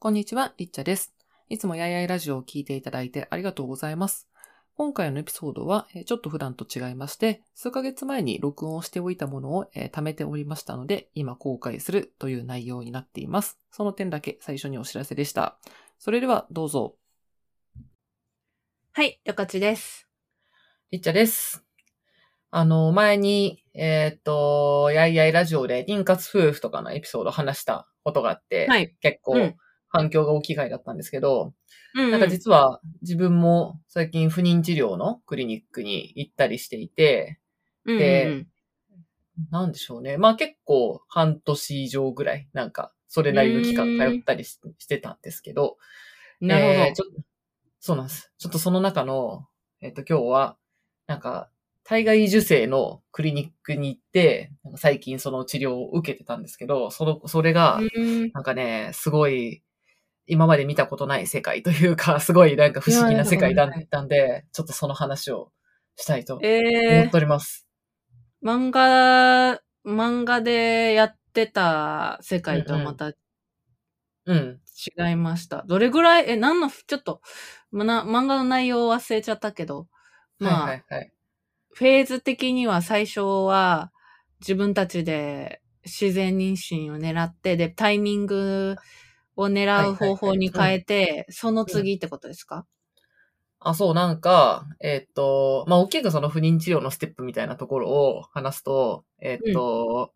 こんにちは、りっちゃです。いつもやいやいラジオを聞いていただいてありがとうございます。今回のエピソードは、えーちょっと普段と違いまして、数ヶ月前に録音しておいたものを、えー貯めておりましたので、今公開するという内容になっています。その点だけ最初にお知らせでした。それではどうぞ。はい、よかちです。りっちゃです。あの、前に、えーっと、やいやいラジオで、妊活夫婦とかのエピソードを話したことがあって、はい。結構うん反響が大きい回だったんですけど、うん、なんか実は自分も最近不妊治療のクリニックに行ったりしていて、うんでうんうんなんでしょうね。まあ結構半年以上ぐらい、なんかそれなりの期間通ったりししてたんですけど、なるほど。えーそうなんです。ちょっとその中の、えっ、と今日は、なんか、体外受精のクリニックに行って、最近その治療を受けてたんですけど、その、それが、うんなんかね、すごい、今まで見たことない世界というか、すごいなんか不思議な世界だったんで、ちょっとその話をしたいと思えっております。ー、漫画、漫画でやってた世界とはまたうん。違いました。どれぐらい、え、何の、ちょっと、まな、漫画の内容忘れちゃったけど、まあ、はいはいはい。フェーズ的には最初は自分たちで自然妊娠を狙って、で、タイミングを狙う方法に変えて、その次ってことですか、あ、そう、なんか、えっ、と、まあ、大きくその不妊治療のステップみたいなところを話すと、えっ、と、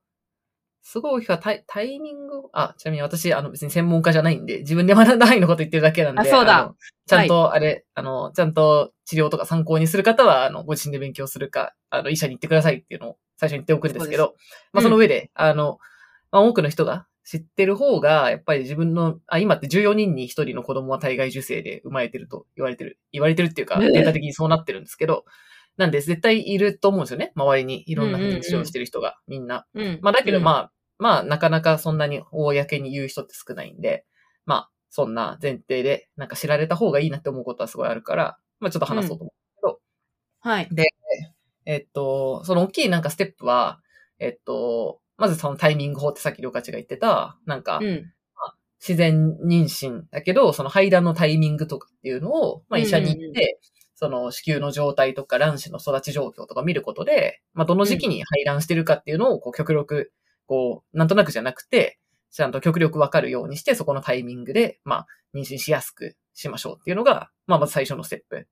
すごい大きくはタイタイミングあ、ちなみに私、あの別に専門家じゃないんで、自分で学んだ範囲のこと言ってるだけなんで、あそうだ。のちゃんと、あれ、あの、ちゃんと治療とか参考にする方は、あの、ご自身で勉強するか、あの、医者に行ってくださいっていうのを最初に言っておくんですけど、まあ、その上で、あの、まあ、多くの人が知ってる方が、やっぱり自分の、あ、今って14人に1人の子供は体外受精で生まれてると言われてる。言われてるっていうか、ええデータ的にそうなってるんですけど、なんで絶対いると思うんですよね。周りにいろんな不妊治療をしてる人が、みんな。うん。まあだけどうんまあ、まあなかなかそんなに公に言う人って少ないんで、まあそんな前提でなんか知られた方がいいなって思うことはすごいあるから、まあちょっと話そうと思う。はい。えっと、その大きいなんかステップは、えっと、まずそのタイミング法ってさっきりょかちが言ってた、なんかうん。自然妊娠だけど、その排卵のタイミングとかっていうのを、まあ医者に行って、その子宮の状態とか卵子の育ち状況とか見ることで、まあどの時期に排卵してるかっていうのをこう極力、こう、なんとなくじゃなくて、ちゃんと極力わかるようにして、そこのタイミングで、まあ妊娠しやすくしましょうっていうのが、まあまず最初のステップ。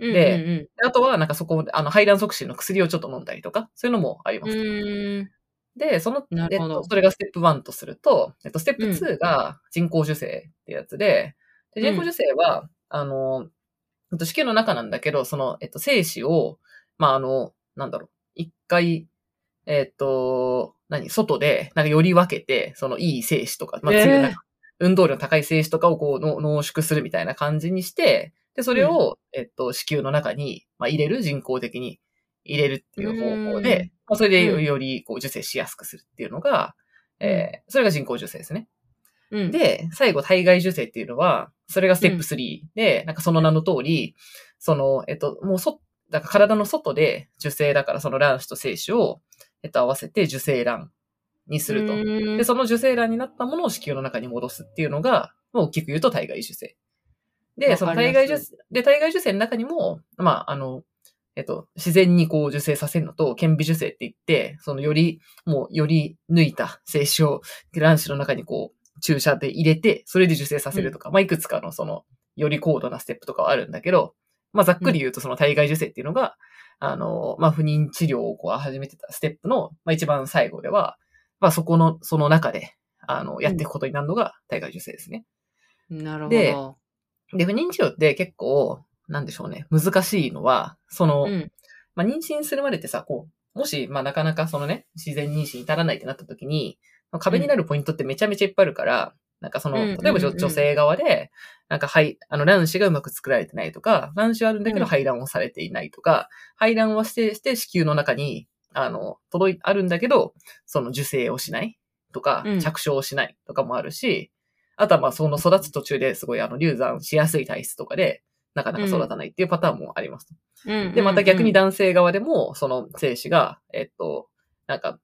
うんでうんあとは、なんかそこで、あの、排卵促進の薬をちょっと飲んだりとか、そういうのもあります。で、その、なるほど。えっと、それがステップ1とすると、えっと、ステップ2が人工受精ってやつで、で人工受精は、あの、えっと、子宮の中なんだけど、その、えっと、精子を、まあ、あの、なんだろう、一回、えっと、何、外で、なんかより分けて、そのいい精子とか、まあ、運動量の高い精子とかをこうの濃縮するみたいな感じにして、で、それを、えっと、子宮の中に、まあ、入れる、人工的に入れるっていう方法うんで、まあ、それでうんよりこう受精しやすくするっていうのが、えーそれが人工受精ですね。うん。で、最後、体外受精っていうのは、それがステップ3で、なんかその名の通り、その、えっと、もうそ、だから体の外で受精だからその卵子と精子を、えっと、合わせて受精卵にすると。とで、その受精卵になったものを子宮の中に戻すっていうのが、まあ大きく言うと体外受精。で、その体外受精、で、体外受精の中にも、まあ、あの、えっと、自然にこう受精させるのと、顕微受精って言って、そのより、もうより抜いた精子を卵子の中にこう注射で入れて、それで受精させるとか、まあいくつかのその、より高度なステップとかはあるんだけど、まあざっくり言うとその体外受精っていうのが、あの、まあ不妊治療をこう始めてたステップの、まあ一番最後では、まあそこの、その中で、あの、やっていくことになるのが体外受精ですね。なるほでど。で、不妊治療って結構、なんでしょうね、難しいのは、その、うん。まあ、妊娠するまでってさ、こう、もし、まあ、なかなかそのね、自然妊娠に至らないってなった時に、まあ壁になるポイントってめちゃめちゃいっぱいあるから、なんかその、うん例えば女,、性側で、なんか、はい、あの、卵子がうまく作られてないとか、卵子はあるんだけうん。ど排卵をされていないとか、排卵はして、して子宮の中に、あの、届い、あるんだけど、その受精をしないとかうん、着床をしないとかもあるし、あとはまあその育つ途中ですごいあの流産しやすい体質とかで、なかなか育たないっていうパターンもあります。うんで、また逆にだ、男性側でも、その精子が、えっと、なんか、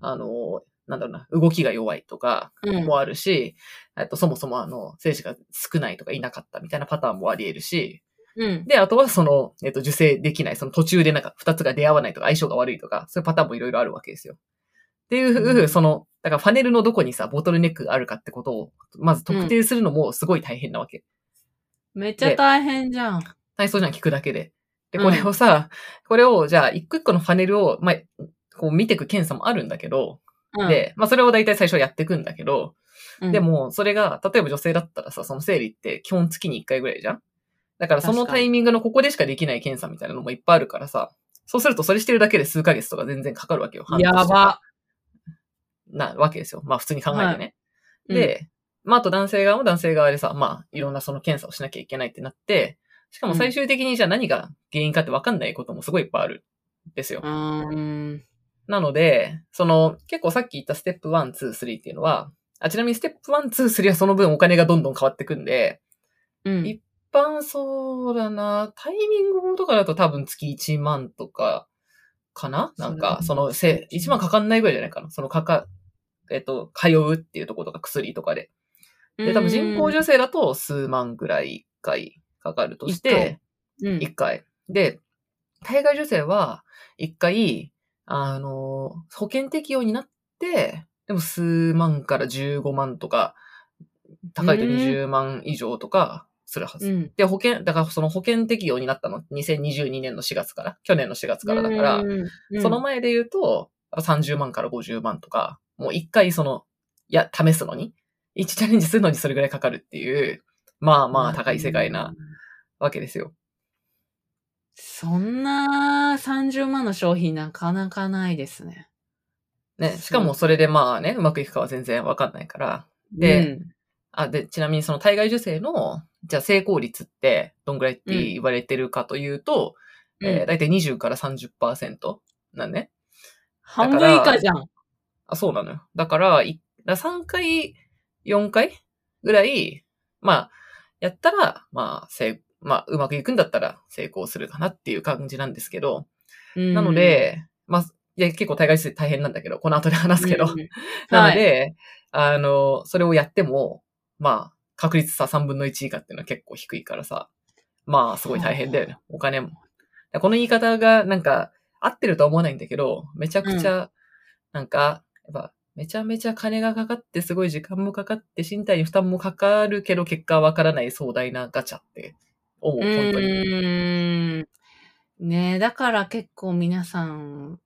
あの、なんだろうな、動きが弱いとかうん。もあるし、えっと、そもそもあの、精子が少ないとかいなかったみたいなパターンもあり得るし、うん。で、あとはその、えっと、受精できない、その途中でなんか二つが出会わないとか相性が悪いとか、そういうパターンもいろいろあるわけですよ。っていう、うんその、だからファネルのどこにさ、ボトルネックがあるかってことを、まず特定するのもすごい大変なわけ。めっちゃ大変じゃん。体操じゃん、聞くだけで。で、うんこれをさ、これを、じゃあ、一個一個のファネルを、まあ、こう見ていく検査もあるんだけど、うん、で、まあ、それを大体最初やっていくんだけど、うんで、も、それが、例えば女性だったらさ、その生理って基本月に1回ぐらいじゃん？だからそのタイミングのここでしかできない検査みたいなのもいっぱいあるからさ、そうするとそれしてるだけで数ヶ月とか全然かかるわけよ。やば。なわけですよ。まあ普通に考えてね。うんで、まああと男性側も男性側でさ、まあいろんなその検査をしなきゃいけないってなって、しかも最終的にじゃあ何が原因かってわかんないこともすごいいっぱいあるんですよ。うーん。なので、その、結構さっき言ったステップ1、2、3っていうのは、あ、ちなみにステップ1、2、3はその分お金がどんどん変わってくんで、うん。一般そうだな、タイミング法とかだと多分月1万とか、かな？なんか、その、せ、1万かかんないぐらいじゃないかな。そのかか、えっと、通うっていうところとか薬とかで。で、多分人工授精だと数万ぐらい一回かかるとして、うん。一回。で、体外受精は一回、あの、保険適用になって、でも数万から15万とか、高いと20万以上とかするはず。うん。で、保険、だからその保険適用になったの、2022年の4月から、去年の4月からだから、うんその前で言うと、30万から50万とか、もう一回その、いや、試すのに、一チャレンジするのにそれぐらいかかるっていう、まあまあ高い世界な。わけですよ。そんな30万の商品なかなかないですね。ね、しかもそれでまあね、うまくいくかは全然わかんないから。であ、で、ちなみにその体外受精の、じゃあ成功率ってどんぐらいって言われてるかというと、うん、えー、うんだいたい20から30%なんね。半分以下じゃん。あ、そうなのよ。だから、いだ3回、4回？ぐらい、まあ、やったら、まあ、せい、まあ、うまくいくんだったら成功するかなっていう感じなんですけど、なので、まあ、いや、結構体外受精大変なんだけど、この後で話すけど。なので、あの、それをやっても、まあ、確率さ3分の1以下っていうのは結構低いからさ、まあ、すごい大変だよね。お金も。この言い方がなんか、合ってるとは思わないんだけど、めちゃくちゃ、なんか、やっぱ、めちゃめちゃ金がかかって、すごい時間もかかって、身体に負担もかかるけど、結果はわからない壮大なガチャって思う、本当に。ねえ、だから結構皆さん、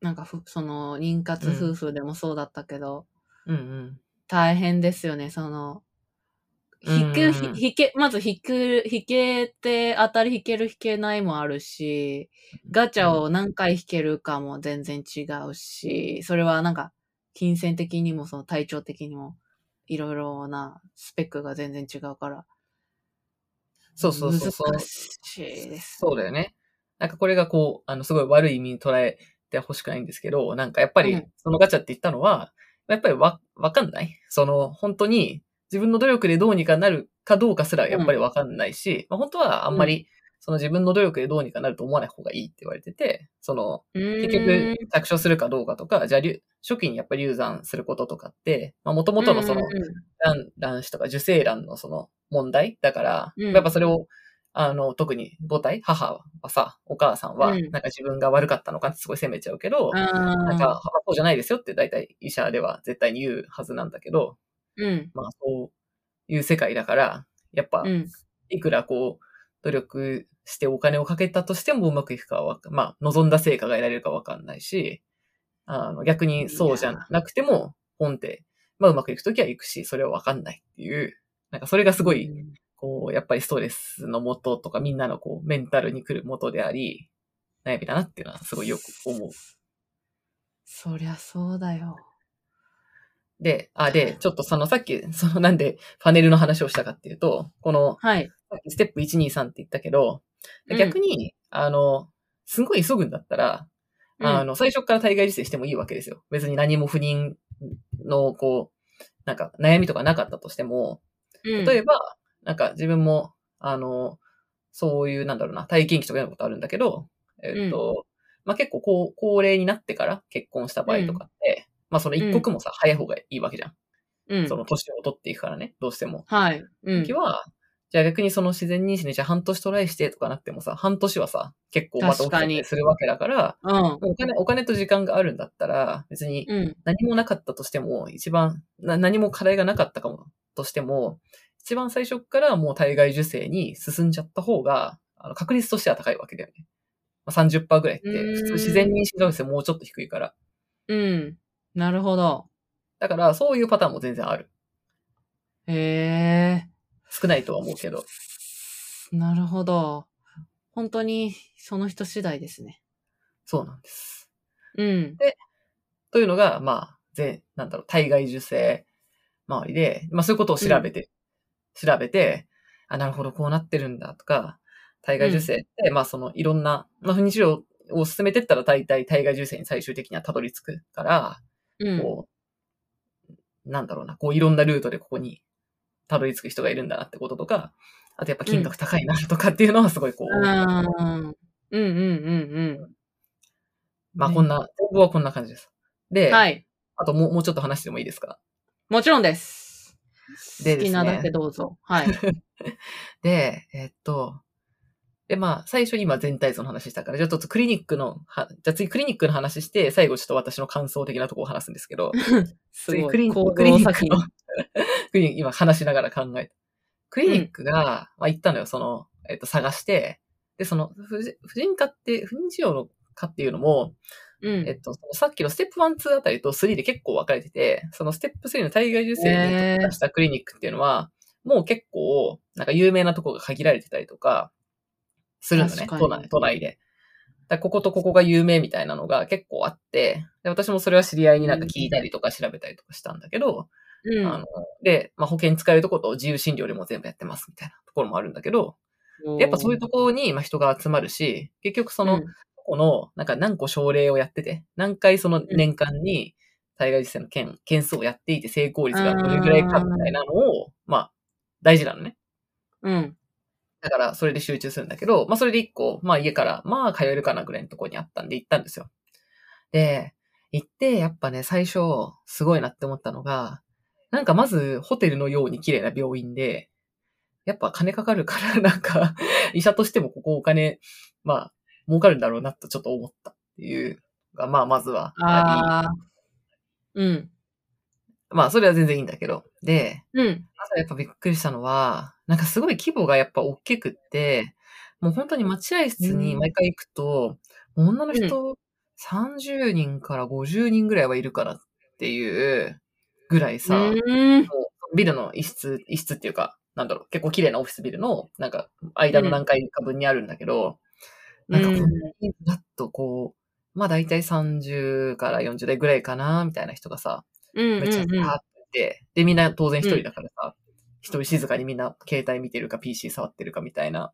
なんかふ、その、妊活夫婦でもそうだったけど、うんうん。大変ですよね、その、引く、うんひ引け、まず引く、引けて、当たり引ける引けないもあるし、ガチャを何回引けるかも全然違うし、それはなんか、金銭的にもその体調的にも、いろいろなスペックが全然違うから、そうそうそうそう。難しいです。そうだよね。なんかこれがこう、あの、すごい悪い意味に捉えてほしくないんですけど、なんかやっぱりうん、そのガチャって言ったのは、やっぱりわ、わかんないその、本当に自分の努力でどうにかなるかどうかすらやっぱりわかんないし、まあ本当はあんまり、その自分の努力でどうにかなると思わない方がいいって言われてて、その、結局、着床するかどうかとか、じゃあ、流初期にやっぱり流産することとかって、まあ元々のその、うんうんうん。卵卵子とか受精卵のその問題だから、うん。やっぱそれを、あの、特に母体、母はさ、お母さんは、うん。なんか自分が悪かったのかってすごい責めちゃうけど、あなんか、そうじゃないですよって大体医者では絶対に言うはずなんだけど、ーうん。まあそういう世界だから、やっぱう、ん。いくらこう、努力してお金をかけたとしてもうまくいくかはまあ、望んだ成果が得られるかわかんないし、あの、逆にそうじゃなくても、ポンって、まあうまくいくときはいくし、それはわかんないっていう、なんかそれがすごい、こう、やっぱりストレスのもととか、みんなのこう、メンタルに来るもとであり、悩みだなっていうのはすごいよく思う。そりゃそうだよ。で、あ、で、ちょっとそのさっき、そのなんでパネルの話をしたかっていうと、この、はい。ステップ1、2、3って言ったけど、うん逆に、あの、すごい急ぐんだったら、あの、最初から体外受精してもいいわけですよ。別に何も不妊の、こう、なんか悩みとかなかったとしても、うん、例えば、なんか自分も、あの、そういう、なんだろうな、体験記とか読むことあるんだけど、えっと、まあ、結構高高齢になってから結婚した場合とかって、まあその一刻もさ、早い方がいいわけじゃん。うんそ。の年を取っていくからね、どうしても。はい。うん時。は、じゃあ逆にその自然妊娠でじゃあ半年トライしてとかなってもさ、半年はさ、結構また起きたりするわけだから、うん。お金、お金と時間があるんだったら、別にうん。何もなかったとしても、一番、な何も課題がなかったかもとしても、一番最初からもう体外受精に進んじゃった方が、あの確率としては高いわけだよね。まあ、30%ぐらいって、普通自然妊娠がもうちょっと低いから。うん。なるほど。だから、そういうパターンも全然ある。へえ。少ないとは思うけど。なるほど。本当に、その人次第ですね。そうなんです。うん。というのが、まあ、全、なんだろう、体外受精周りで、まあそういうことを調べて、調べて、あ、なるほど、こうなってるんだとか、体外受精って、まあそのいろんな、まあ不妊治療を進めてったら大体体外受精に最終的にはたどり着くから、うん。こう、なんだろうな、こういろんなルートでここにたどり着く人がいるんだなってこととか、あとやっぱ金額高いなとかっていうのはすごいこう、うん。うんうんうんまあこんな、全部はこんな感じです。で、うん。はい。あともうもうちょっと話してもいいですか？もちろんです。でね好きなだけどうぞ。はい。で、えっと、で、まあ、最初今全体像の話したから、じゃあちょっとクリニックの、はじゃあ次クリニックの話して、最後ちょっと私の感想的なところを話すんですけど、すごい。次クリニックの、クリニック、今話しながら考えた。クリニックが、まあ行ったのよ、その、えっと、探して、で、その、婦人婦人科って、不妊治療の科っていうのも、うん。えっと、さっきのステップ1、2あたりと3で結構分かれてて、そのステップ3の体外受精に特化したクリニックっていうのは、もう結構、なんか有名なとこが限られてたりとか、するのね、都内都内で。だこことここが有名みたいなのが結構あって、で私もそれは知り合いになんか聞いたりとか調べたりとかしたんだけど、うんあの、で、まあ、保険使えるとこと自由診療でも全部やってますみたいなところもあるんだけど、やっぱそういうところにまあ人が集まるし、結局その、うんこの、なんか何個症例をやってて、何回その年間に体外受精の件、件数をやっていて成功率がどれぐらいかみたいなのを、まあ、大事なのね。うん。だから、それで集中するんだけど、まあ、それで一個、まあ、家から、まあ、通えるかなぐらいのところにあったんで行ったんですよ。で、行って、やっぱね、最初、すごいなって思ったのが、なんかまず、ホテルのように綺麗な病院で、やっぱ金かかるから、なんか、医者としてもここお金、まあ、儲かるんだろうなとちょっと思ったっていうのが、まあ、まずはあああ。うん。り、まあ、それは全然いいんだけど。で、うん。朝やっぱびっくりしたのは、なんかすごい規模がやっぱ大きくって、もう本当に待合室に毎回行くと、もう女の人30人から50人ぐらいはいるからっていうぐらいさ、うん。もうビルの一室、一室っていうか、なんだろう、結構綺麗なオフィスビルの、なんか、間の何階か分にあるんだけど、なんかこんなにざっとこう、まあ大体30から40代ぐらいかな、みたいな人がさ、うん。めっちゃって、で、みんな当然一人だからさ、一人静かにみんな携帯見てるか PC 触ってるかみたいな、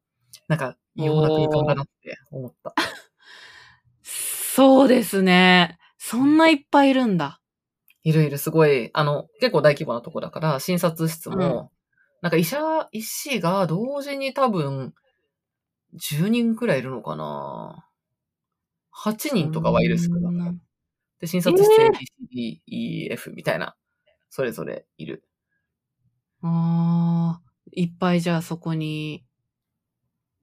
なんか、異様な空間だなって思った。そうですね。そんないっぱいいるんだ。いろいろすごい、あの、結構大規模なとこだから、診察室も、なんか医者、医師が同時に多分、10人くらいいるのかな ?8 人とかはいる少なくで、診察室え A, B, C, D, E, F みたいな、それぞれいる。ああ、いっぱいじゃあそこに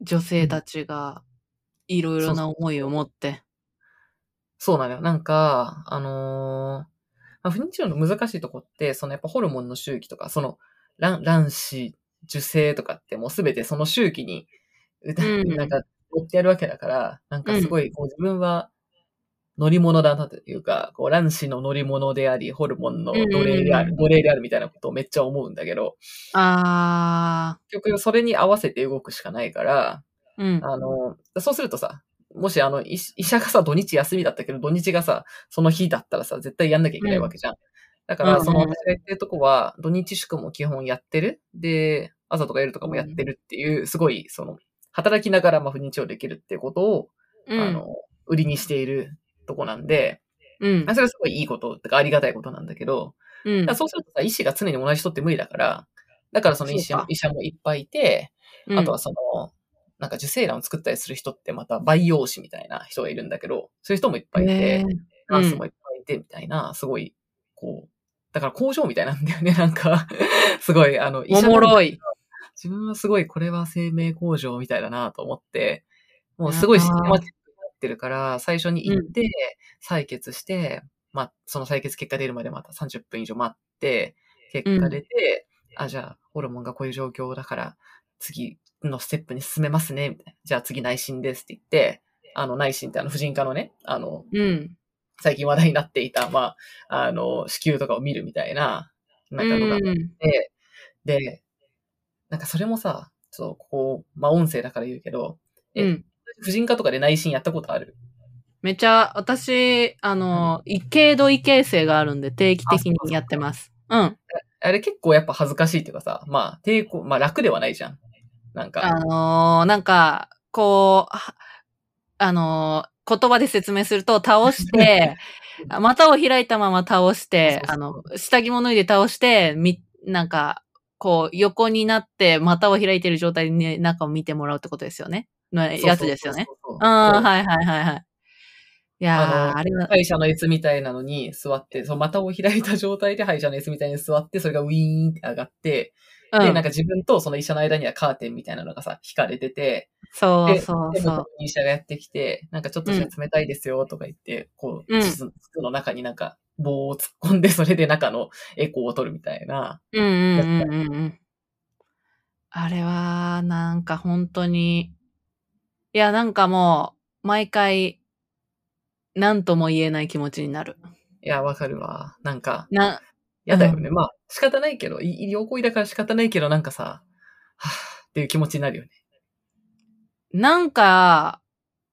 女性たちがいろいろな思いを持って。そうなのよ。なんか、あのーまあ、不妊治療の難しいとこって、そのやっぱホルモンの周期とか、その卵卵子、受精とかってもうすべてその周期に、うん。なんか、追ってやるわけだから、なんかすごい、こう自分は乗り物だなというか、こう卵子の乗り物であり、ホルモンの奴隷である、うん奴隷であるみたいなことをめっちゃ思うんだけど、ああ、結局それに合わせて動くしかないから、うん。あの、そうするとさ、もしあの、医医者がさ、土日休みだったけど、土日がさ、その日だったらさ、絶対やんなきゃいけないわけじゃん。だから、その私が言ってるとこは、土日祝も基本やってる。で、朝とか夜とかもやってるっていう、すごい、その、働きながら、まあ、不妊治療できるっていうことを、うん、あの、売りにしているとこなんで、うんあ。それはすごいいいこと、てかありがたいことなんだけど、うんそうするとさ、医師が常に同じ人って無理だから、だからその医師医者もいっぱいいて、あとは、その、なんか受精卵を作ったりする人ってまた培養士みたいな人がいるんだけど、そういう人もいっぱいいて、ナースもいっぱいいてみたいな、すごいこう、だから工場みたいなんだよね、なんか。すごい、あの、医おもろい。自分はすごい、これは生命工場みたいだなと思って、もうすごいシステマチックになってるから、最初に行って、採血して、まあ、その採血結果出るまでまた30分以上待って、結果出て、あ、じゃあ、ホルモンがこういう状況だから、次のステップに進めますね、みたいな。じゃあ次内診ですって言って、あの、内診ってあの、婦人科のね、あの、うん。最近話題になっていた、まあ、あの、子宮とかを見るみたいな、なんかのがあっうんて、で、なんかそれもさ、ちょっとここ、まあ音声だから言うけど、えうん。婦人科とかで内診やったことある？めちゃ、私、あの、軽度異形成があるんで定期的にやってます。うん。あれ結構やっぱ恥ずかしいっていうかさ、まあ抵抗、まあ楽ではないじゃん。なんか、あのーなんか、こう、はあのー言葉で説明すると、倒して、あ股を開いたまま倒して、あの、下着も脱いで倒して、み、なんか、こう、横になって、股を開いてる状態で、ね、中を見てもらうってことですよね。のやつですよね。そうそうそうそう。ああ、そうはいはいはいはい。いやー、あれは、歯医者の椅子みたいなのに座って、そう、股を開いた状態で歯医者の椅子みたいに座って、それがウィーンって上がって、で、うんなんか自分とその医者の間にはカーテンみたいなのがさ、引かれてて、そうでで、そうそう。医者がやってきて、なんかちょっとじゃあ冷たいですよとか言って、こう、うん筒筒の中になんか棒を突っ込んで、それで中のエコーを取るみたいな。うんうんうん。あれは、なんか本当に、いや、なんかもう、毎回、なんとも言えない気持ちになる。いや、わかるわ。なんか、な、やだよね。まあ、仕方ないけど、い医療行為だから仕方ないけど、なんかさ、はぁっていう気持ちになるよね。なんか、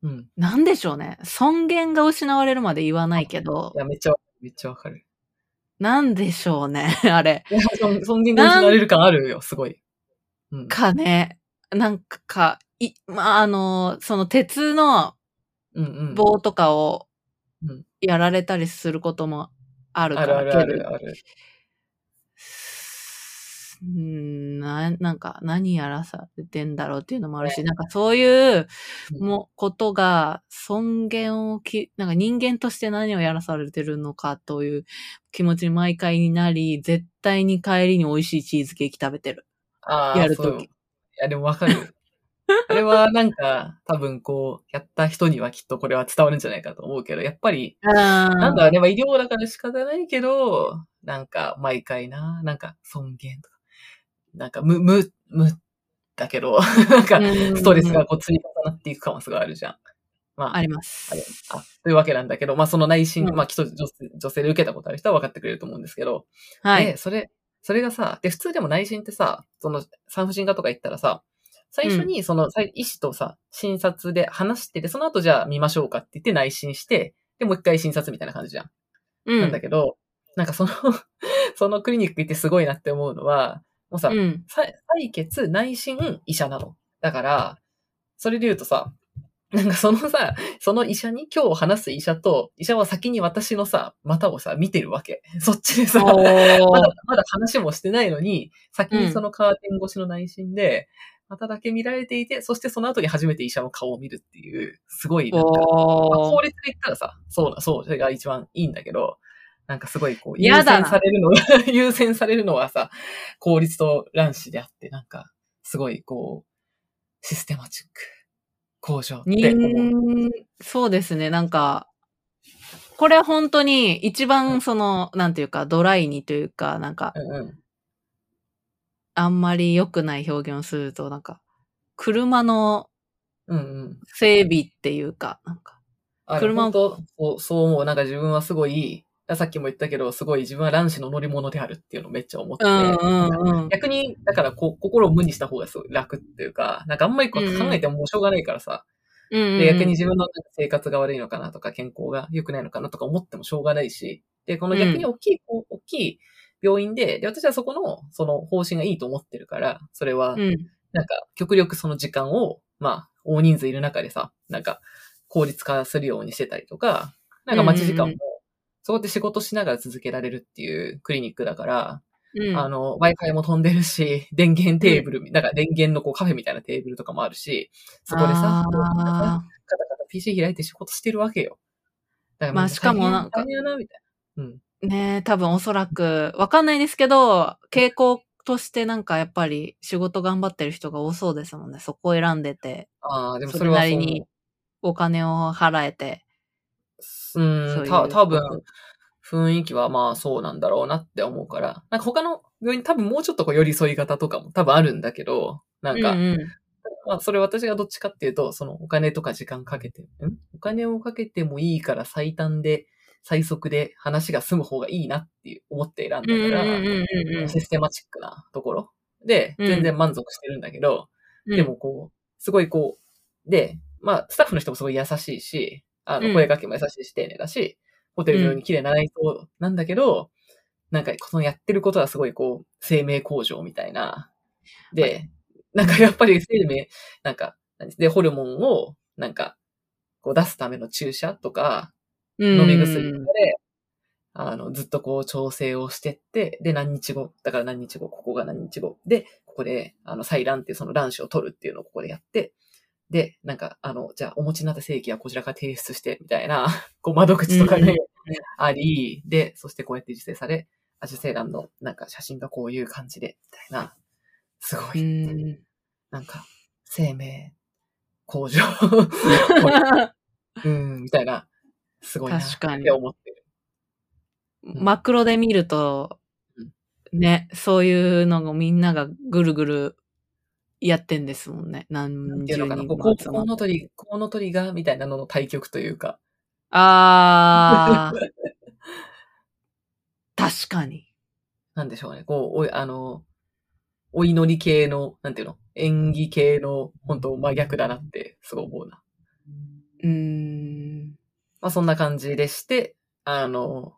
うん。なんでしょうね。尊厳が失われるまで言わないけどい、や、めっちゃ、めっちゃわかる。なんでしょうね、あれ。尊尊厳が失われる感あるよ、すごい。うん。かね、なんか、い、まあ、あの、その鉄のうんうん。棒とかをうんやられたりすることもあるかあるあら、るあけどるある。うーんな、なんか、何やらされてんだろうっていうのもあるし、なんかそういう、うんも、ことが、尊厳をき、なんか人間として何をやらされてるのかという気持ちに毎回になり、絶対に帰りに美味しいチーズケーキ食べてる。ああ、やるそうときいや、でもわかる。あれはなんか、多分こう、やった人にはきっとこれは伝わるんじゃないかと思うけど、やっぱり、ななんだ、あれは医療だから仕方ないけど、なんか、毎回な、なんか、尊厳とか、なんか、無、無、無、だけど、なんか、ストレスがこう積み重なっていく感はすごいあるじゃん。まあ、ありますあれ。あ、というわけなんだけど、まあその内心、うんまあきっと女性女性で受けたことある人は分かってくれると思うんですけど、はい。で、それ、それがさ、で、普通でも内診ってさ、その産婦人科とか行ったらさ、最初にその、さ医師とさ、診察で話してて、その後じゃあ見ましょうかって言って内診して、で、もう一回診察みたいな感じじゃん。うん。なんだけど、なんかその、そのクリニック行ってすごいなって思うのは、もうさ、うん。さ採血、内診、医者なの。だから、それで言うとさ、なんかそのさ、その医者に、今日話す医者と、医者は先に私のさ、股をさ、見てるわけ。そっちでさ、お まーだ、まだ話もしてないのに、先にそのカーテン越しの内診で、股だけ見られていて、そしてその後に初めて医者の顔を見るっていう、すごいなんか、まあ法律で言ったらさ、そうだ、そう、それが一番いいんだけど、なんかすごいこう、優先されるのが、優先されるのはさ、効率と卵子であって、なんか、すごいこう、システマチック、工場ってそうですね、なんか、これ本当に一番その、なんていうか、ドライにというか、なんか、うんうん。あんまり良くない表現をすると、なんか、車のうんうん。整備っていうか、なんか、あ車をそう、そう思う。なんか自分はすごい、さっきも言ったけど、すごい自分は卵子の乗り物であるっていうのをめっちゃ思って、うんうんうん。逆に、だからこ心を無にした方がすごい楽っていうか、なんかあんまり考えてももうしょうがないからさ、で、逆に自分のなんか生活が悪いのかなとか、健康が良くないのかなとか思ってもしょうがないし、で、この逆に大きい、こう大きい病院で、で、私はそこの、その方針がいいと思ってるから、それは、うん。なんか、極力その時間を、まあ、大人数いる中でさ、なんか、効率化するようにしてたりとか、なんか待ち時間もうんうんうん、そこで仕事しながら続けられるっていうクリニックだから、うん。あの、Wi-Fi も飛んでるし、電源テーブル、なんか電源のこうカフェみたいなテーブルとかもあるし、そこでさ、カタカタ PC 開いて仕事してるわけよ。だからまあしかもなんかな、みたいな。うん。ーね多分おそらく、わかんないですけど、傾向としてなんかやっぱり仕事頑張ってる人が多そうですもんね。そこを選んでて。ああ、でもそれそれはそうなりにお金を払えて。うそん、ういうた、多分雰囲気はまあそうなんだろうなって思うから、なんか他の病院多分もうちょっとこう寄り添い方とかも多分あるんだけど、なんか、うんうんまあそれ私がどっちかっていうと、そのお金とか時間かけて、んお金をかけてもいいから最短で、最速で話が済む方がいいなって思って選んだから、システマチックなところ。で、うん。全然満足してるんだけど、うん。でもこう、すごいこう、で、まあ、スタッフの人もすごい優しいし、あの、うん。声掛けも優しいし、丁寧だし、ホテルのように綺麗な内装なんだけど、なんか、そのやってることはすごいこう、生命工場みたいな。で、なんかやっぱり生命、なんか、何で、ホルモンを、なんか、こう出すための注射とか、うん飲み薬とかで、あの、ずっとこう調整をしてって、で、何日後、だから何日後、ここが何日後、で、ここで、あの、採卵っていうその卵子を取るっていうのをここでやって、で、なんか、あの、じゃあ、お持ちになった正規はこちらから提出して、みたいな、こう、窓口とかうん。ね、あり、で、そしてこうやって受精され、あ受精卵の、なんか写真がこういう感じで、みたいな、すごうい、ん。なんか、生命、工場、うん、みたいな、すごいな、って思ってる。マクロで見ると、ね、そういうのがみんながぐるぐるやってんですもんね。何十っていうのかな、人こうこうも集まってコウノトリ、コウノトリが、みたいなのの対局というか、あー。確かに。なんでしょうね、こう、おい、あの、お祈り系の、なんていうの、演技系の、本当真逆だなって、すごい思うな。うーん。まあ、そんな感じでして、あの、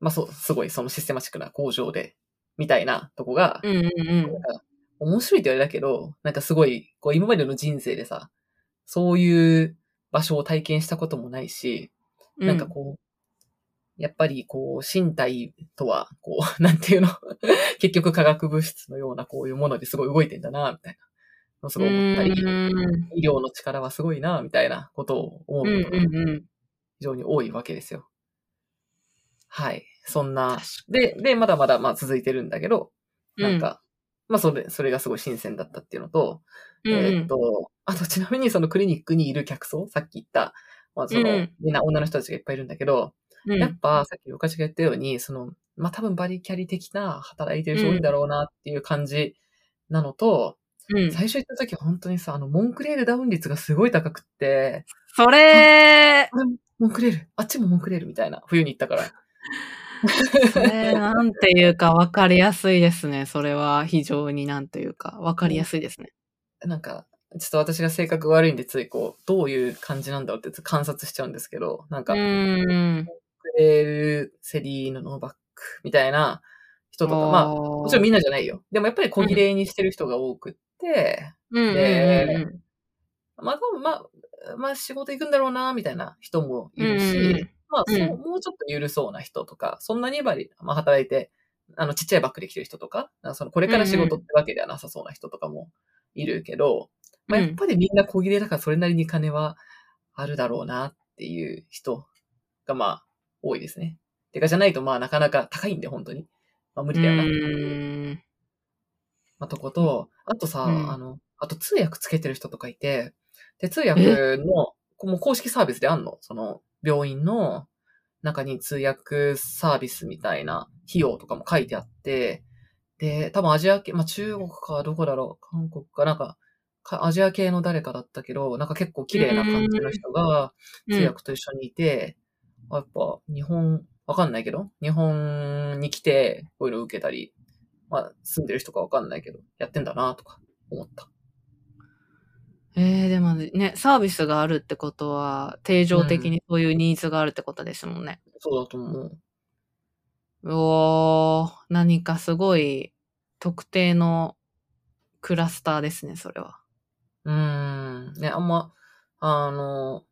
まあ、そう、すごいそのシステマチックな工場で、みたいなとこが、うんうんうん。面白いって言われたけど、なんかすごい、こう今までの人生でさ、そういう場所を体験したこともないし、なんかこう、やっぱりこう、身体とは、こう、なんていうの、結局化学物質のようなこういうものですごい動いてんだな、みたいな。すうん、ごい思ったり、うん。医療の力はすごいな、みたいなことを思うんうことがうんうん。非常に多いわけですよ。はい。そんな確、で、で、まだまだまあ続いてるんだけど、うん。なんか、まあそれ、それがすごい新鮮だったっていうのと、うんうん。えーっと、あとちなみにそのクリニックにいる客層、さっき言った、まあその、うん。みんな女の人たちがいっぱいいるんだけど、うん。やっぱさっき岡地が言ったように、その、まあ多分バリキャリ的な働いてる人多いんだろうなっていう感じなのと、うん。最初行った時本当にさ、あの、モンクレールダウン率がすごい高くって、それ、あれモンクレール、あっちもモンクレールみたいな、冬に行ったから。それ、なんていうか分かりやすいですね。それは非常になんというか分かりやすいですね。なんか、ちょっと私が性格悪いんで、ついこう、どういう感じなんだろうって観察しちゃうんですけど、なんか、うん。レール、セリーヌのバックみたいな人とか、まあ、ももちろんみんなじゃないよ。でもやっぱり小切れにしてる人が多くって、うんうんうんでまあ、まあ、まあ仕事行くんだろうな、みたいな人もいるし、うんうんうん。まあ、そううん。もうちょっと緩そうな人とか、そんなにばり、まあ、働いて、あの、ちっちゃいバッグで来てる人とか、そのこれから仕事ってわけではなさそうな人とかもいるけど、まあ、やっぱりみんな小切れだからそれなりに金はあるだろうなっていう人がまあ多いですね。てかじゃないとまあなかなか高いんで本当に。まあ無理だよな。うん。まあ、とこと、あとさ、うん。あの、あと通訳つけてる人とかいて、で、通訳の、こもう公式サービスであんの？その、病院の中に通訳サービスみたいな費用とかも書いてあって、で、多分アジア系、まあ、中国かどこだろう、韓国か？なんか、かアジア系の誰かだったけど、なんか結構綺麗な感じの人が通訳と一緒にいて、あやっぱ日本、わかんないけど、日本に来てこういうの受けたり、まあ住んでる人かわかんないけど、やってんだなとか思った。えー、でもね、サービスがあるってことは、定常的にそういうニーズがあるってことですもんね。そうだと思う。うおー、何かすごい特定のクラスターですね、それは。うーん。ね、あんま、あの、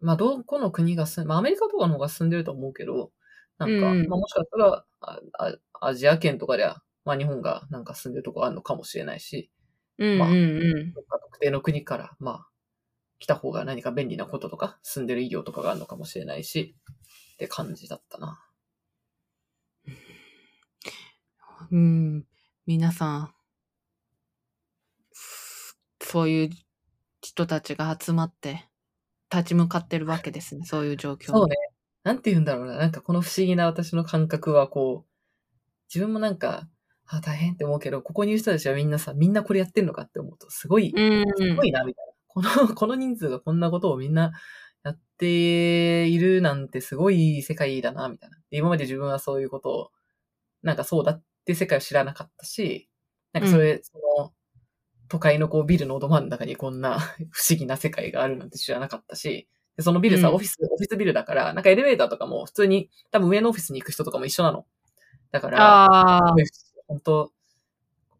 まあ、どこの国が住ん、まあ、アメリカとかの方が進んでると思うけど、なんか、うんまあ、もしかしたら、ああアジア圏とかでは、まあ、日本がなんか住んでるとこあるのかもしれないし、まあうんうんうん。どっか特定の国から、まあ、来た方が何か便利なこととか、住んでる医療とかがあるのかもしれないし、って感じだったな。うん。皆さん、そういう人たちが集まって、立ち向かってるわけですね。そういう状況に。そうね。なんて言うんだろうな。なんかこの不思議な私の感覚はこう、自分もなんか、あ、大変って思うけど、ここにいる人たちはみんなさ、みんなこれやってんのかって思うと、すごい、うん。すごいな、みたいな。この、この人数がこんなことをみんなやっているなんてすごい世界だな、みたいな。で今まで自分はそういうことを、なんかそうだって世界を知らなかったし、なんかそれ、その、都会のこうビルのど真ん中にこんな 不思議な世界があるなんて知らなかったし、でそのビルさ、うんオフィス、オフィスビルだから、なんかエレベーターとかも普通に、多分上のオフィスに行く人とかも一緒なの。だから、本当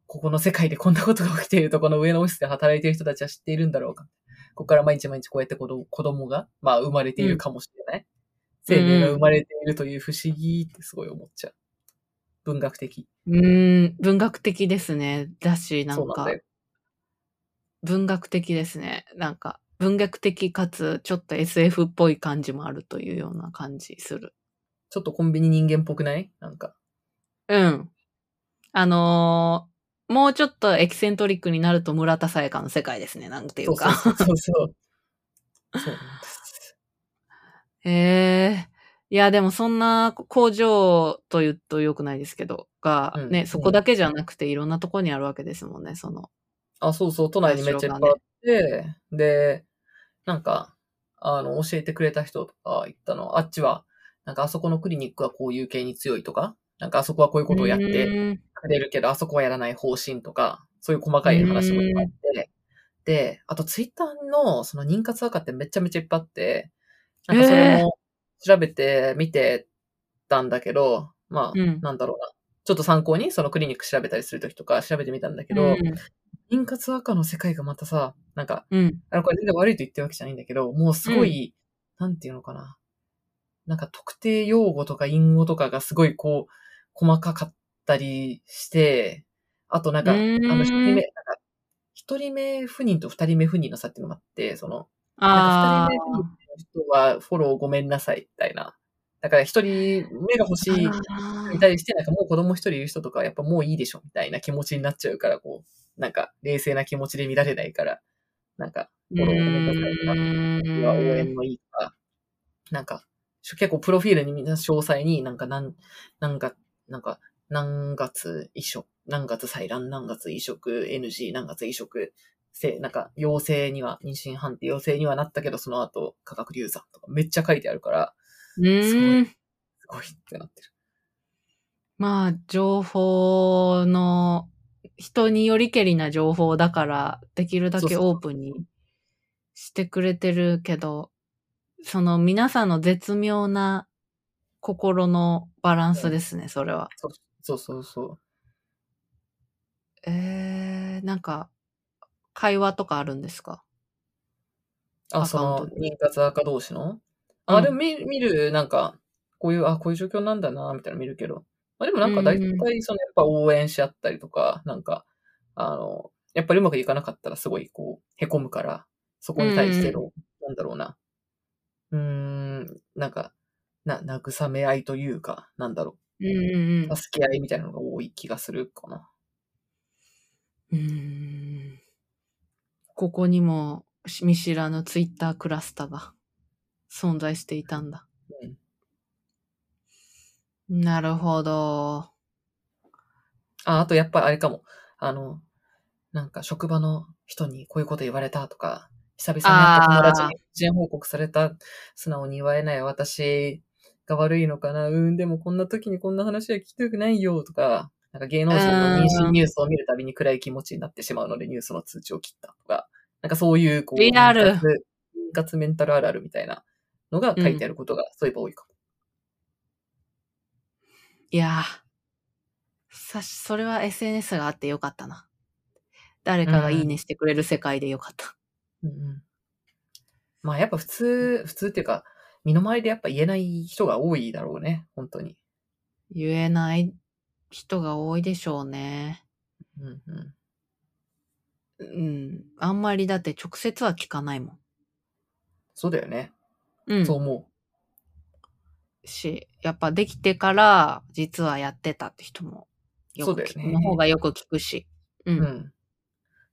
ここの世界でこんなことが起きていると、この上のオフィスで働いている人たちは知っているんだろうか。ここから毎日毎日こうやって子供が、まあ生まれているかもしれない。生命が生まれているという不思議ってすごい思っちゃう。文学的。うん、文学的ですね。だし、なんか。文学的ですね。なんか、文学的かつ、ちょっと SF っぽい感じもあるというような感じする。ちょっとコンビニ人間っぽくない？なんか。うん。あのーもうちょっとエキセントリックになると村田沙耶香の世界ですね。なんていうか。そうそうそうそう。そうなんです。へえ。いや、でもそんな工場と言うと良くないですけど、が、うんね、そこだけじゃなくていろんなとこにあるわけですもんね、その。あ、そうそう、都内にめっちゃいっぱいあって、で、なんか、あの、教えてくれた人とか言ったの、あっちは、なんかあそこのクリニックはこういう系に強いとか、なんかあそこはこういうことをやってうんくれるけど、あそこはやらない方針とか、そういう細かい話もいっぱいあって、で、あとツイッターのその妊活赤ってめちゃめちゃいっぱいあって、なんかそれも調べてみてたんだけど、まあ、うん。なんだろうな。ちょっと参考にそのクリニック調べたりするときとか調べてみたんだけど、うん。妊活赤の世界がまたさ、なんか、うん。あの、これ全然悪いと言ってるわけじゃないんだけど、もうすごい、なんていうのかな。なんか特定用語とか隠語とかがすごいこう、細かかったりして、あとなんか、あの、一人目、なんか、一人目不妊と二人目不妊の差っていうのもあって、その、あなんか二人目不妊の人はフォローごめんなさい、みたいな。だから一人目が欲しい人に対して、なんかもう子供一人いる人とかはやっぱもういいでしょ、みたいな気持ちになっちゃうから、こう、なんか冷静な気持ちで見られないから、なんか、フォローごめんなさいとか、は応援のいいとか、なんか、結構プロフィールにみんな詳細になんか何、なんか、なんか、何月移植、何月採卵、何月移植、NG、何月移植、せなんか、陽性には、妊娠判定陽性にはなったけど、その後、化学流産とかめっちゃ書いてあるから、うーん。すごいってなってる。まあ、情報の、人によりけりな情報だから、できるだけオープンにしてくれてるけど、その皆さんの絶妙な心のバランスですね、それは。そうそうそう。えー、なんか、会話とかあるんですか？あ、アその妊活赤同士の？うあ、んでも見見る、なんか、こういう、あ、こういう状況なんだな、みたいなの見るけど。まあでもなんか大うん体、その、やっぱ応援し合ったりとか、なんか、あの、やっぱりうまくいかなかったらすごい、こう、凹むから、そこに対しての、なんだろうな。うーん、なんか、な、慰め合いというか、なんだろうんうんう、助け合いみたいなのが多い気がするかな。うん。ここにも見知らぬツイッタークラスターが存在していたんだ。うん。なるほど。あ、あとやっぱあれかも。あの、なんか職場の人にこういうこと言われたとか、久々に会った友達に事前報告された、素直に言えない私が悪いのかな？うん、でもこんな時にこんな話は聞きたくないよとか、なんか芸能人の妊娠ニュースを見るたびに暗い気持ちになってしまうのでニュースの通知を切ったとか、なんかそういう、こう、リアル妊活メンタルあるあるみたいなのが書いてあることが、そういえば多いかも。いやーさし、それは SNS があってよかったな。誰かがいいねしてくれる世界でよかった。うんうんまあやっぱ普通、普通っていうか、身の回りでやっぱ言えない人が多いだろうね、本当に。言えない人が多いでしょうね。うんうん。うん。あんまりだって直接は聞かないもん。そうだよね。うん。そう思し、やっぱできてから実はやってたって人もよく聞くそうだよねの方がよく聞くし。う。うんん。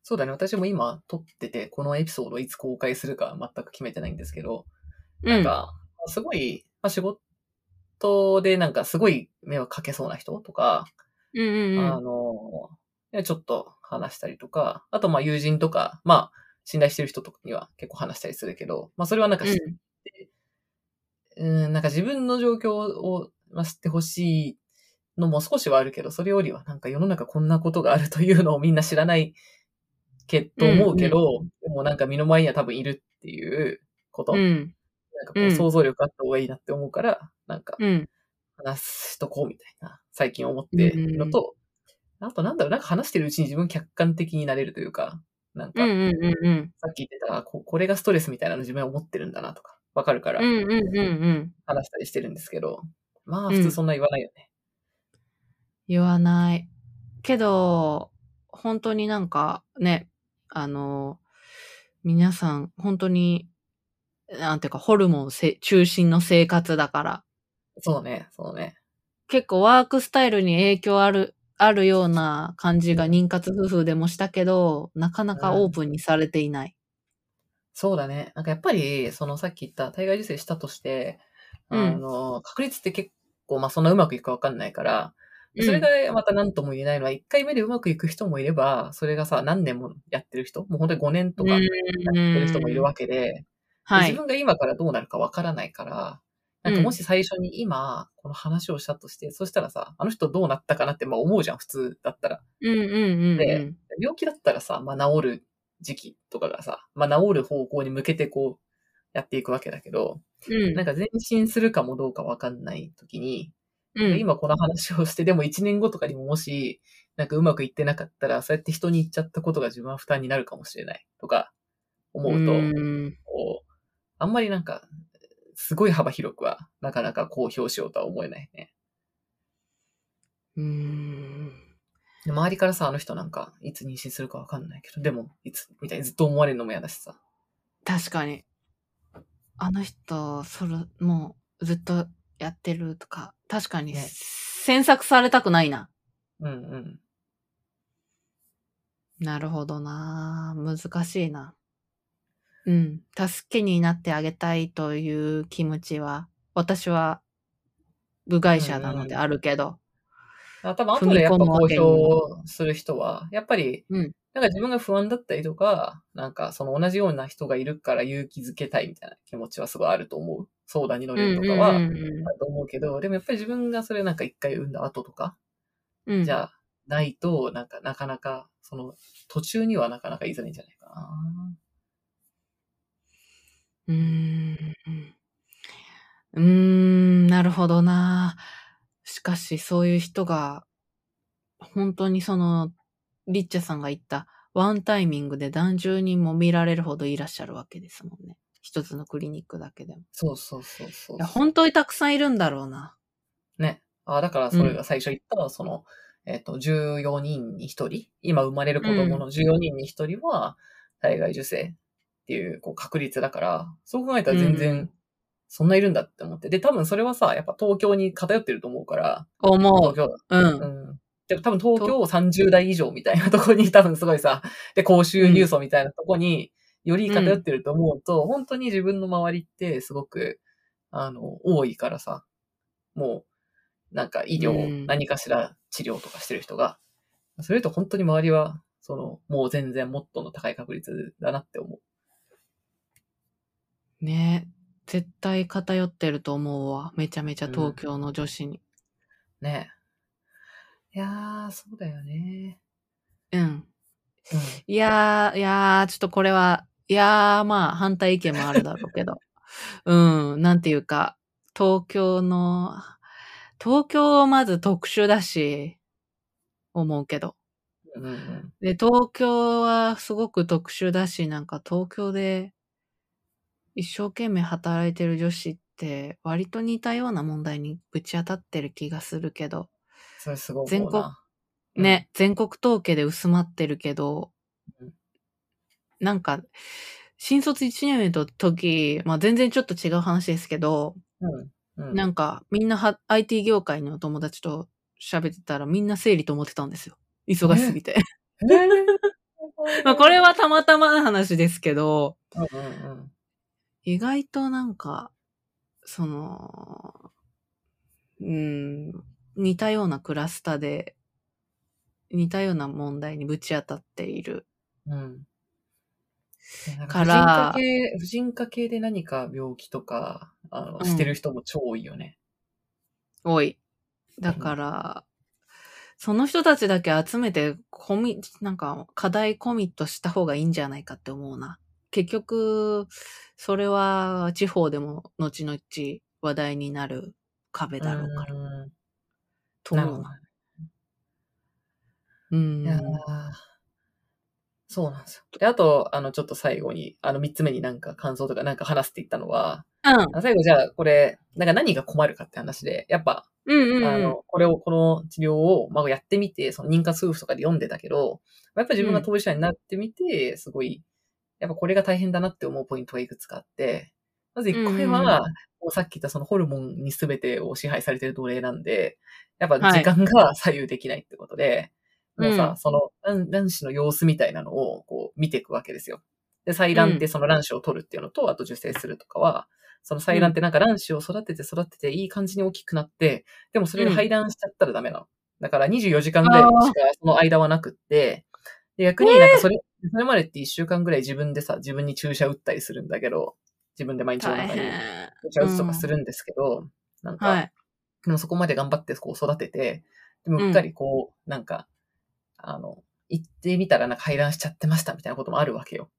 そうだね。私も今撮ってて、このエピソードをいつ公開するか全く決めてないんですけど、うん。なんか、すごい、まあ、仕事でなんかすごい迷惑かけそうな人とか、うんうんうん。あの、ねちょっと話したりとか、あとまあ友人とか、まあ信頼してる人とかには結構話したりするけど、まあそれはなんか知って、うん、なんか自分の状況をまあ知ってほしいのも少しはあるけど、それよりはなんか世の中こんなことがあるというのをみんな知らないけと思うけど、でもなんか身の前には多分いるっていうこと、うん。なんかこう想像力あった方がいいなって思うから、なんかうん。話しとこうみたいな、最近思ってるのと、あとなんだろう、なんか話してるうちに自分客観的になれるというか、なんか、うんうんうんうん。さっき言ってた、ここれがストレスみたいなの自分は思ってるんだなとか、わかるからうんうんうんうん。話したりしてるんですけど、まあうん普通そんな言わないよね。言わない。けど、本当になんかね、あの、皆さん本当に、なんていうか、ホルモンせ中心の生活だから、そうね、そうね。結構ワークスタイルに影響ある、あるような感じが妊活夫婦でもしたけど、なかなかオープンにされていない。そうだね。なんかやっぱり、そのさっき言った体外受精したとして、うんあの、確率って結構、まあそんなうまくいくかわかんないから、それがまた何とも言えないのは、1回目でうまくいく人もいれば、それがさ、何年もやってる人、もう本当に5年とかやってる人もいるわけで、はい。自分が今からどうなるかわからないから、なんかもし最初に今、この話をしたとして、そしたらさ、あの人どうなったかなってまあ思うじゃん、普通だったら。うんうんうんうん。で病気だったらさ、まあ治る時期とかがさ、まあ治る方向に向けてこう、やっていくわけだけど、うん。なんか前進するかもどうかわかんない時に、うん、今この話をして、でも1年後とかにももし、なんかうまくいってなかったら、そうやって人に言っちゃったことが自分は負担になるかもしれないとか思うと、うんこう、あんまりなんか、すごい幅広くは、なかなか公表しようとは思えないね。うん。で周りからさ、あの人なんか、いつ妊娠するかわかんないけど、でも、いつ、みたいにずっと思われるのも嫌だしさ。確かに。あの人、それ、もう、ずっとやってるとか、確かに、ね詮索されたくないな。うんうん。なるほどな難しいな。うん。助けになってあげたいという気持ちは、私は、部外者なのであるけど。あ多分後でやっぱ公表する人は、やっぱり、うんなんか自分が不安だったりとか、なんかその同じような人がいるから勇気づけたいみたいな気持ちはすごいあると思う。相談に乗れるとかは、あると思うけど、でもやっぱり自分がそれなんか一回産んだ後とか、うんうん。じゃあ、ないと、なんか、なかなか、その、途中にはなかなか言いづらいんじゃないかな。うーん。うーん、なるほどな。しかし、そういう人が、本当にその、リッチャさんが言った、ワンタイミングで何十人も見られるほどいらっしゃるわけですもんね。一つのクリニックだけでも。そうそうそうそういや、本当にたくさんいるんだろうな。ね。あだからそれが最初言った、その、えっ、と、14人に1人、今生まれる子供の14人に1人は、体外受精っていうこう確率だから、そう考えたら全うん然、そんないるんだって思って。で、多分それはさ、やっぱ東京に偏ってると思うから、思う。東京、うん。うん。で多分東京30代以上みたいなとこに 多分すごいさ、で、公衆入層みたいなとこにより偏ってると思うと、本当に自分の周りってすごく、あの、多いからさ、もう、なんか医療、うん何かしら治療とかしてる人が、それと本当に周りは、その、もう全然もっとの高い確率だなって思う。ね絶対偏ってると思うわ。めちゃめちゃ東京の女子に。ねえ。いやー、そうだよね。うん。うん。いやー、いやー、ちょっとこれは、いやー、まあ、反対意見もあるだろうけど。うん、なんていうか、東京の、東京はまず特殊だし、思うけど。うんうん。で、東京はすごく特殊だし、なんか東京で一生懸命働いてる女子って割と似たような問題にぶち当たってる気がするけど、それすごい全国思うんね、全国統計で薄まってるけどうん、なんか、新卒1年目の時、まあ全然ちょっと違う話ですけど、うん。うん。なんかみんなは IT 業界の友達と喋ってたらみんな生理と思ってたんですよ。忙しすぎて。えー まあこれはたまたまな話ですけど、うんうんうん。意外となんか、その、うん、似たようなクラスターで、似たような問題にぶち当たっている。うん。から婦人科系、婦人科系で何か病気とか、あの、うんしてる人も超多いよね。多い。だから、その人たちだけ集めて、コミ、なんか、課題コミットした方がいいんじゃないかって思うな。結局、それは地方でも後々話題になる壁だろうから。うんと思うな。うん。そうなんですよ。で、あと、あの、ちょっと最後に、あの、三つ目になんか感想とかなんか話すって言ったのは、うん。あ最後じゃあ、これ、なんか何が困るかって話で、やっぱ、うんうんうん。あの、これを、この治療を、まあ、やってみて、その妊活夫婦とかで読んでたけど、やっぱり自分が当事者になってみて、すごい、やっぱこれが大変だなって思うポイントがいくつかあって、まず1個目は、もうさっき言ったそのホルモンに全てを支配されてる奴隷なんで、やっぱ時間が左右できないってことで、はいもうさ、うんその卵卵子の様子みたいなのをこう見ていくわけですよ。で、採卵ってその卵子を取るっていうのと、あと受精するとかは、その採卵ってなんか卵子を育てて育てていい感じに大きくなって、でもそれが排卵しちゃったらダメなの。だから24時間ぐらいしかその間はなくって、で逆になんかそれ、それまでって1週間ぐらい自分でさ、自分に注射打ったりするんだけど、自分で毎日の大中に変。注射打つとかするんですけど、なんか、はい。でもそこまで頑張ってこう育てて、でもうっかりこう、なんか、あの、行ってみたらなんか排卵しちゃってましたみたいなこともあるわけよ。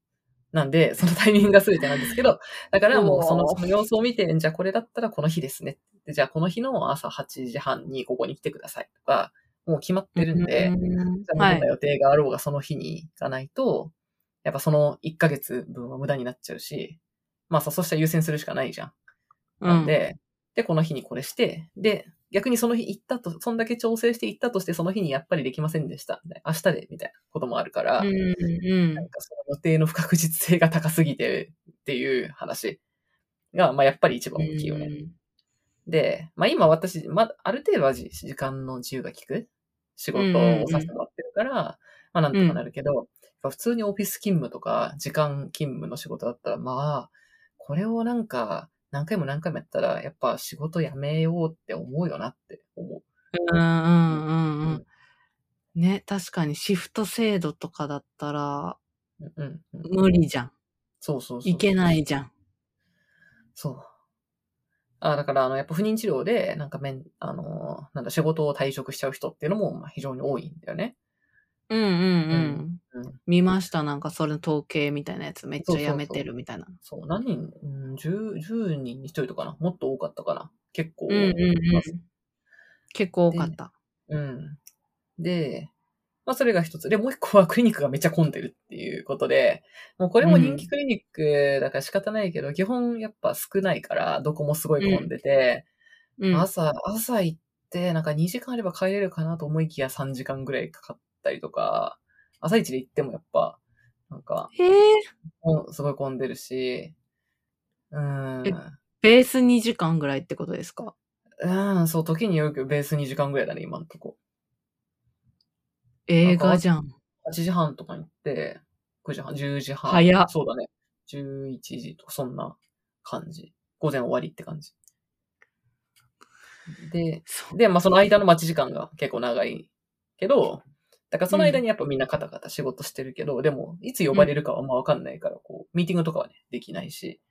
なんで、そのタイミングが全てなんですけど、だからもうそのその様子を見て、じゃあこれだったらこの日ですね。でじゃあこの日の朝8時半にここに来てくださいとか、もう決まってるんで、うん。予定があろうがその日に行かないと、やっぱその1ヶ月分は無駄になっちゃうし、まあさ、そしたら優先するしかないじゃん。なんで、で、この日にこれして、で、逆にその日行ったと、そんだけ調整して行ったとして、その日にやっぱりできませんでした。みたいな明日で、みたいなこともあるから、うん、うんなんかその予定の不確実性が高すぎてっていう話が、まあやっぱり一番大きいよね。で、まあ今私、まあある程度はじ時間の自由が利く仕事をさせてもらってるから、まあなんとかなるけど、普通にオフィス勤務とか時間勤務の仕事だったら、まあ、これをなんか何回も何回もやったら、やっぱ仕事辞めようって思うよなって思う。うんうんうんうん。ね、確かにシフト制度とかだったらうんうんうん、無理じゃん。そうそうそう。いけないじゃん。そう。あだから、あの、やっぱ不妊治療で、なんかめん、あの、なんだ、仕事を退職しちゃう人っていうのも、まあ、非常に多いんだよね。うんうんうん。うん。見ました。なんかそれの統計みたいなやつめっちゃやめてるみたいな。そう、何人、うん、10、10人に1人とかなもっと多かったかな結構。うんうんうん。結構多かった。うん。で、まあそれが一つ。で、もう一個はクリニックがめっちゃ混んでるっていうことで、もうこれも人気クリニックだから仕方ないけど、基本やっぱ少ないから、どこもすごい混んでて、うん。朝、朝行って、なんか2時間あれば帰れるかなと思いきや3時間ぐらいかかったりとか、朝一で行ってもやっぱ、なんか、すごい混んでるし、うーん。えベース2時間ぐらいってことですか？うん、そう、時によくベース2時間ぐらいだね、今んとこ。映画じゃん。8時半とかに行って、9時半、10時半。早っそうだね。11時とか、そんな感じ。午前終わりって感じ。で。で、まあその間の待ち時間が結構長いけど、だからその間にやっぱみんなカタカタ仕事してるけど、でも、いつ呼ばれるかはまあわかんないから、こう、ミーティングとかはね、できないし。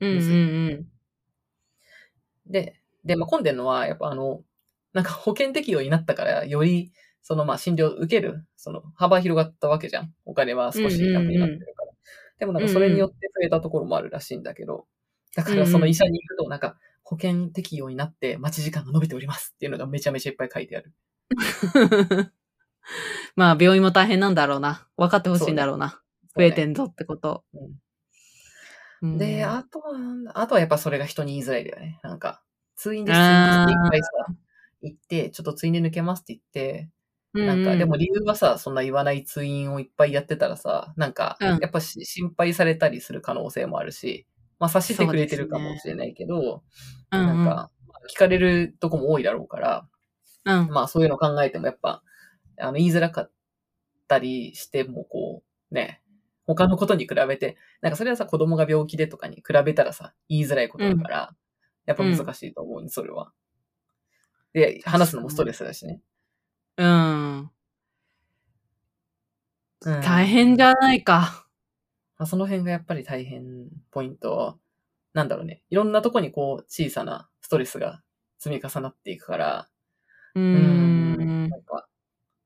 うんうんうん。で、で、まあ混んでるのは、やっぱあの、なんか保険適用になったから、より、そのまあ診療受ける、その幅広がったわけじゃん。お金は少し楽になってるから。でもなんかそれによって増えたところもあるらしいんだけど、だからその医者に行くと、なんか保険適用になって待ち時間が伸びておりますっていうのがめちゃめちゃいっぱい書いてある。まあ、病院も大変なんだろうな。分かってほしいんだろうな。増えてんぞってこと。うんで、あとは、あとはやっぱそれが人に言いづらいだよね。なんか、通院で通院って一回さ、行って、ちょっと通院で抜けますって言って、なんか、でも、理由はさ、そんな言わない通院をいっぱいやってたらさ、なんか、うんやっぱし心配されたりする可能性もあるし、まあ、察してくれてるかもしれないけど、うんうんなんか、まあ聞かれるとこも多いだろうから、うん。まあそういうのを考えてもやっぱ、あの、言いづらかったりしても、こう、ね、他のことに比べて、なんかそれはさ、子供が病気でとかに比べたらさ、言いづらいことだから、やっぱ難しいと思うね、それは。で、話すのもストレスだしね。うん。うん大変じゃないか。まあ、その辺がやっぱり大変ポイント。なんだろうね。いろんなとこにこう、小さなストレスが積み重なっていくから、うんん。なんか、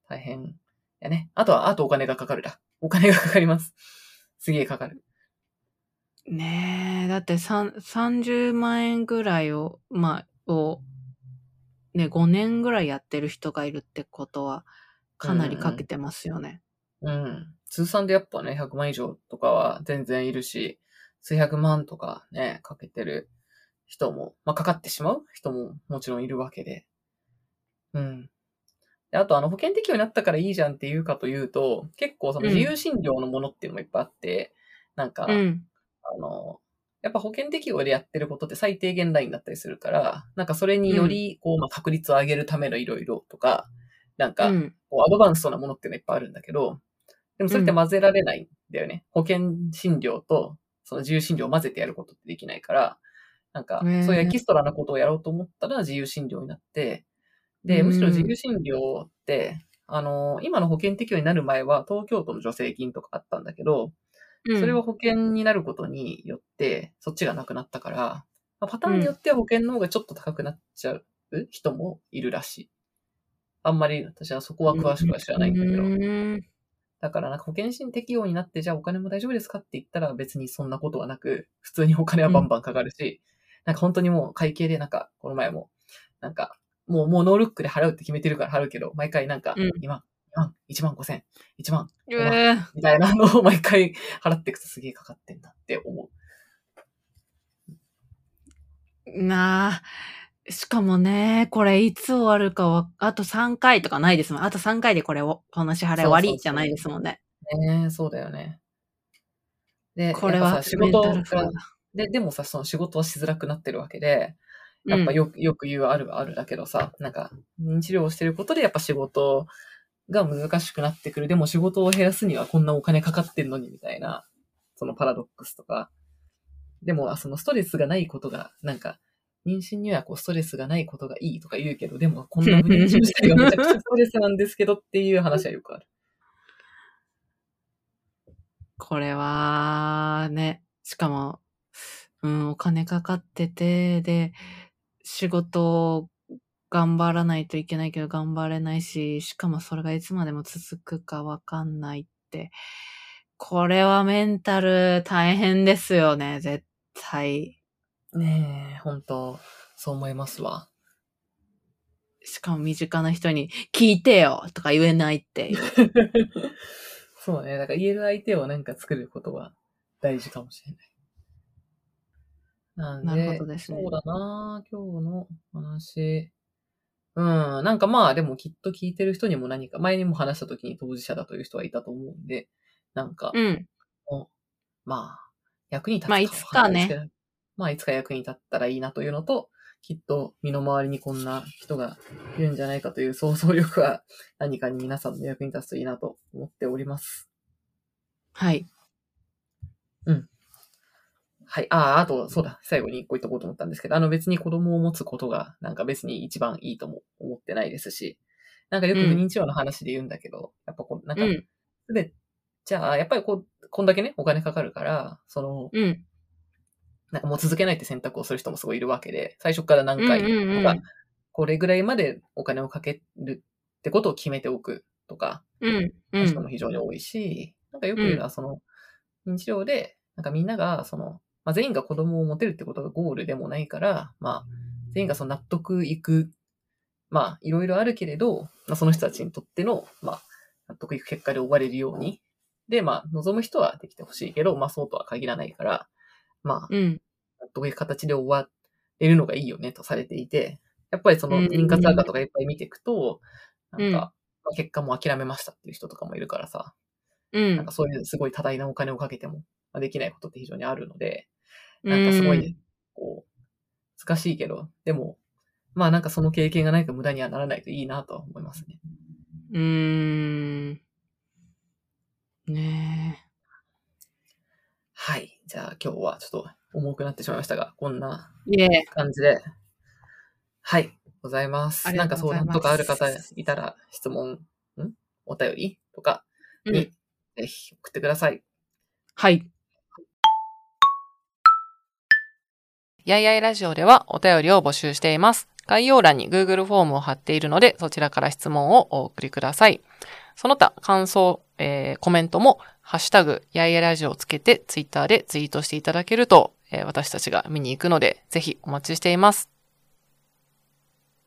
大変やね。あとは、あとお金がかかるだ。お金がかかります。すげえかかる。ねえ、だって三30万円ぐらいを、まあ、を、ね、5年ぐらいやってる人がいるってことは、かなりかけてますよね。うん。通算でやっぱね、100万以上とかは全然いるし、数百万とかね、かけてる人も、まあ、かかってしまう人ももちろんいるわけで。うん。であと、あの、保険適用になったからいいじゃんっていうかというと、結構そのうん自由診療のものっていうのもいっぱいあって、なんか、うん。あの、やっぱ保険適用でやってることって最低限ラインだったりするから、なんかそれにより、こう、まあ、確率を上げるためのいろいろとか、なんか、うん。こうアドバンストなものっていうのいっぱいあるんだけど、でもそれって混ぜられないんだよね。保険診療とその自由診療を混ぜてやることってできないから、なんか、そういうエキストラなことをやろうと思ったら自由診療になって、で、うんむしろ自由診療って、あの、今の保険適用になる前は東京都の助成金とかあったんだけど、うん。それは保険になることによって、そっちがなくなったから、まあパターンによっては保険の方がちょっと高くなっちゃう人もいるらしい。あんまり私はそこは詳しくは知らないんだけど。うーんだからなんか保険診適用になって、じゃあお金も大丈夫ですかって言ったら別にそんなことはなく、普通にお金はバンバンかかるし、なんか本当にもう会計でなんか、この前も、なんか、もう、もうノールックで払うって決めてるから払うけど、毎回なんか、うん2万、2万、1万5千、1万、う5万、ーみたいなのを毎回払っていくとすげえかかってんだって思う。なあ。しかもね、これいつ終わるかは、あと3回とかないですもん。あと3回でこれを、この支払い終わりじゃないですもんね。ねえ、そうだよね。で、これは仕事。で、でもさ、その仕事はしづらくなってるわけで、やっぱうんよく、よく言うあるはあるだけどさ、なんか、認知療をしてることでやっぱ仕事が難しくなってくる。でも仕事を減らすにはこんなお金かかってんのにみたいな、そのパラドックスとか。でも、そのストレスがないことが、なんか、妊娠にはこうストレスがないことがいいとか言うけど、でもこんな不妊治自体がめちゃくちゃストレスなんですけどっていう話はよくある。これは、ね、しかも、うん、お金かかってて、で、仕事を頑張らないといけないけど頑張れないし、しかもそれがいつまでも続くかわかんないって、これはメンタル大変ですよね、絶対。ねえ、本当そう思いますわ。しかも身近な人に、聞いてよとか言えないっていう。そうね。だから言える相手をなんか作ることは大事かもしれない。なんで、なるほどですねそうだな今日の話。うん。なんかまあでもきっと聞いてる人にも何か、前にも話した時に当事者だという人はいたと思うんで、なんか、うん。まあ、役に立つまあいつかね。まあ、いつか役に立ったらいいなというのと、きっと身の回りにこんな人がいるんじゃないかという想像力は何かに皆さんの役に立つといいなと思っております。はい。はい。ああ、あと、そうだ。最後に一個言っとこうと思ったんですけど、あの別に子供を持つことが、なんか別に一番いいとも思ってないですし、なんかよく不妊治療の話で言うんだけど、やっぱこう、なんか、うん。で、じゃあ、やっぱりこう、こんだけね、お金かかるから、その、うん。なんかもう続けないって選択をする人もすごいいるわけで、最初から何回とか、うんうんうんこれぐらいまでお金をかけるってことを決めておくとか、うん。う人もん。非常に多いし、なんかよく言うのは、その、認知症で、なんかみんなが、その、まあ、全員が子供を持てるってことがゴールでもないから、まあ、全員がその納得いく、まあ、いろいろあるけれど、まあ、その人たちにとっての、まあ、納得いく結果で終われるように、で、まあ、望む人はできてほしいけど、まあ、そうとは限らないから、まあ、うん。納得いく形で終われるのがいいよねとされていて、やっぱりそのうん妊活赤とかいっぱい見ていくと、なんか、うんまあ結果もう諦めましたっていう人とかもいるからさ、うんなんか。そういうすごい多大なお金をかけてもまあできないことって非常にあるので、なんかすごい、こう、難しいけど、でも、まあなんかその経験がないと無駄にはならないといいなとは思いますね。うーん。ねはい。じゃあ今日はちょっと重くなってしまいましたが、こんな感じで。はい。ございます。ありなんか相談とかある方いたら質問、ん？お便りとかうんに、ぜひ送ってください。はい。やいやいラジオではお便りを募集しています。概要欄に Google フォームを貼っているので、そちらから質問をお送りください。その他、感想、えーコメントも、ハッシュタグ、やいやいラジオをつけて、ツイッターでツイートしていただけると、えー私たちが見に行くので、ぜひお待ちしています。